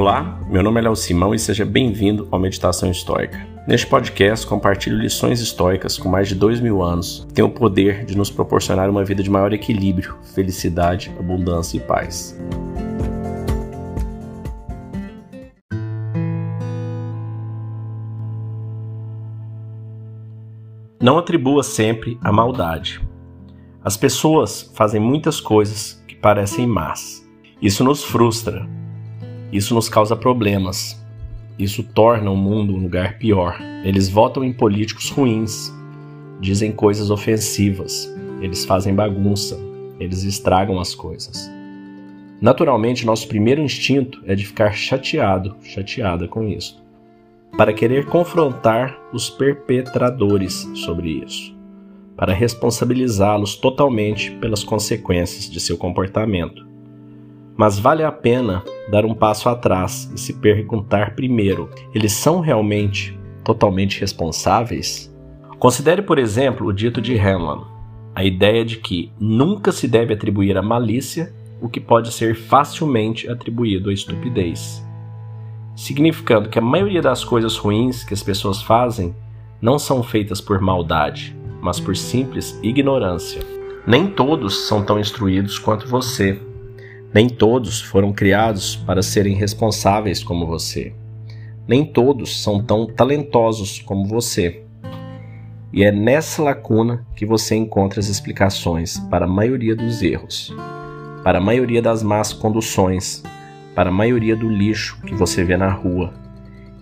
Olá, meu nome é Léo Simão e seja bem-vindo ao Meditação Histórica. Neste podcast, compartilho lições históricas com mais de dois mil anos que têm o poder de nos proporcionar uma vida de maior equilíbrio, felicidade, abundância e paz. Não atribua sempre a maldade. As pessoas fazem muitas coisas que parecem más. Isso nos frustra. Isso nos causa problemas. Isso torna o mundo um lugar pior. Eles votam em políticos ruins, dizem coisas ofensivas, eles fazem bagunça, eles estragam as coisas. Naturalmente, nosso primeiro instinto é de ficar chateado, chateada com isso para querer confrontar os perpetradores sobre isso, para responsabilizá-los totalmente pelas consequências de seu comportamento. Mas vale a pena dar um passo atrás e se perguntar primeiro: eles são realmente totalmente responsáveis? Considere, por exemplo, o dito de Hanlon, a ideia de que nunca se deve atribuir à malícia o que pode ser facilmente atribuído à estupidez significando que a maioria das coisas ruins que as pessoas fazem não são feitas por maldade, mas por simples ignorância. Nem todos são tão instruídos quanto você. Nem todos foram criados para serem responsáveis como você. Nem todos são tão talentosos como você. E é nessa lacuna que você encontra as explicações para a maioria dos erros, para a maioria das más conduções, para a maioria do lixo que você vê na rua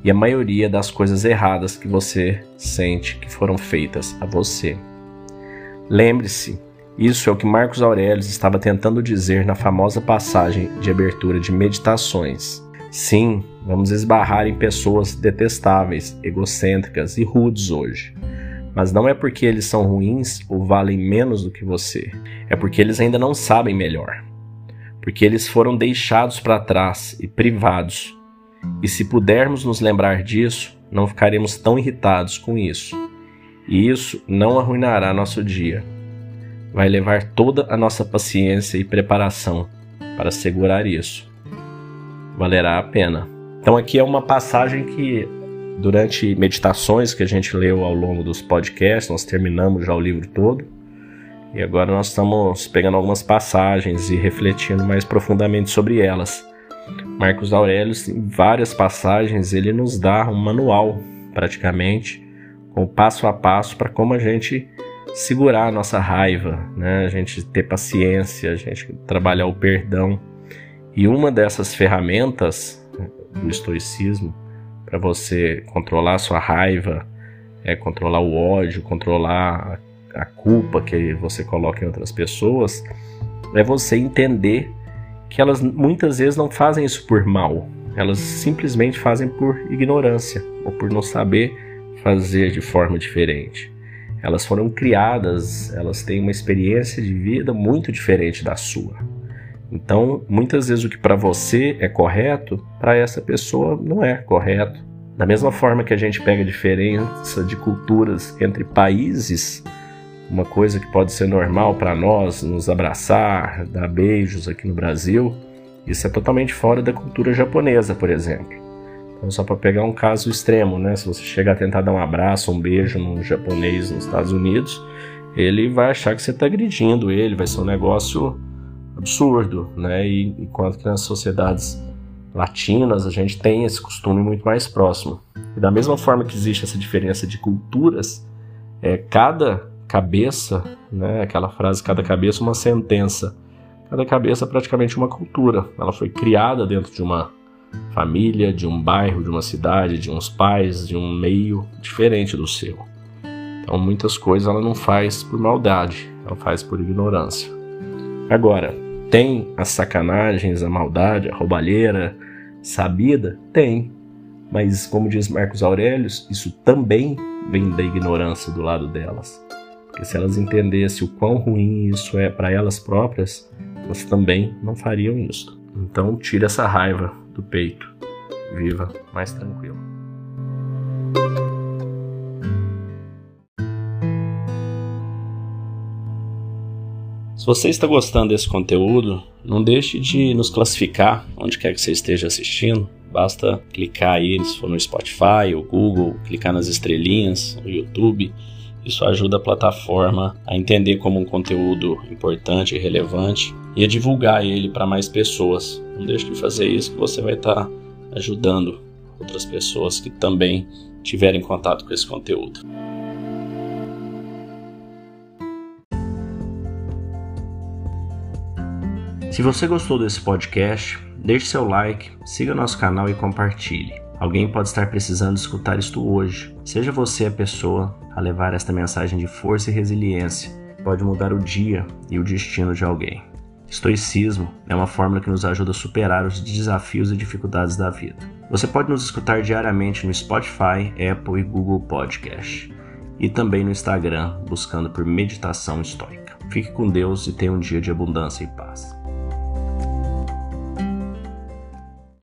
e a maioria das coisas erradas que você sente que foram feitas a você. Lembre-se, isso é o que Marcos Aurélio estava tentando dizer na famosa passagem de abertura de Meditações. Sim, vamos esbarrar em pessoas detestáveis, egocêntricas e rudes hoje. Mas não é porque eles são ruins ou valem menos do que você, é porque eles ainda não sabem melhor porque eles foram deixados para trás e privados. E se pudermos nos lembrar disso, não ficaremos tão irritados com isso. E isso não arruinará nosso dia. Vai levar toda a nossa paciência e preparação para segurar isso. Valerá a pena. Então, aqui é uma passagem que, durante meditações que a gente leu ao longo dos podcasts, nós terminamos já o livro todo e agora nós estamos pegando algumas passagens e refletindo mais profundamente sobre elas. Marcos Aurélio, em várias passagens, ele nos dá um manual, praticamente, com passo a passo para como a gente segurar a nossa raiva, né? a gente ter paciência, a gente trabalhar o perdão. E uma dessas ferramentas do estoicismo para você controlar a sua raiva, é controlar o ódio, controlar a culpa que você coloca em outras pessoas, é você entender que elas muitas vezes não fazem isso por mal, elas simplesmente fazem por ignorância ou por não saber fazer de forma diferente. Elas foram criadas, elas têm uma experiência de vida muito diferente da sua. Então, muitas vezes o que para você é correto, para essa pessoa não é correto. Da mesma forma que a gente pega diferença de culturas entre países, uma coisa que pode ser normal para nós, nos abraçar, dar beijos aqui no Brasil, isso é totalmente fora da cultura japonesa, por exemplo. Então, só para pegar um caso extremo, né? Se você chegar a tentar dar um abraço, um beijo num japonês nos Estados Unidos, ele vai achar que você está agredindo ele, vai ser um negócio absurdo, né? E enquanto que nas sociedades latinas a gente tem esse costume muito mais próximo. E da mesma forma que existe essa diferença de culturas, é, cada cabeça, né? Aquela frase, cada cabeça uma sentença. Cada cabeça é praticamente uma cultura. Ela foi criada dentro de uma família, de um bairro, de uma cidade, de uns pais, de um meio diferente do seu. Então, muitas coisas ela não faz por maldade, ela faz por ignorância. Agora, tem as sacanagens, a maldade, a roubalheira sabida? Tem. Mas, como diz Marcos Aurélio, isso também vem da ignorância do lado delas. Porque se elas entendessem o quão ruim isso é para elas próprias, elas também não fariam isso. Então, tire essa raiva do peito. Viva mais tranquilo. Se você está gostando desse conteúdo, não deixe de nos classificar onde quer que você esteja assistindo Basta clicar aí, se for no Spotify ou Google, clicar nas estrelinhas, no YouTube. Isso ajuda a plataforma a entender como um conteúdo importante e relevante e a divulgar ele para mais pessoas. Não deixe de fazer isso que você vai estar tá ajudando outras pessoas que também tiverem contato com esse conteúdo. Se você gostou desse podcast, deixe seu like, siga nosso canal e compartilhe. Alguém pode estar precisando escutar isto hoje. Seja você a pessoa a levar esta mensagem de força e resiliência. Pode mudar o dia e o destino de alguém. Estoicismo é uma fórmula que nos ajuda a superar os desafios e dificuldades da vida. Você pode nos escutar diariamente no Spotify, Apple e Google Podcast. E também no Instagram, buscando por Meditação Estoica. Fique com Deus e tenha um dia de abundância e paz.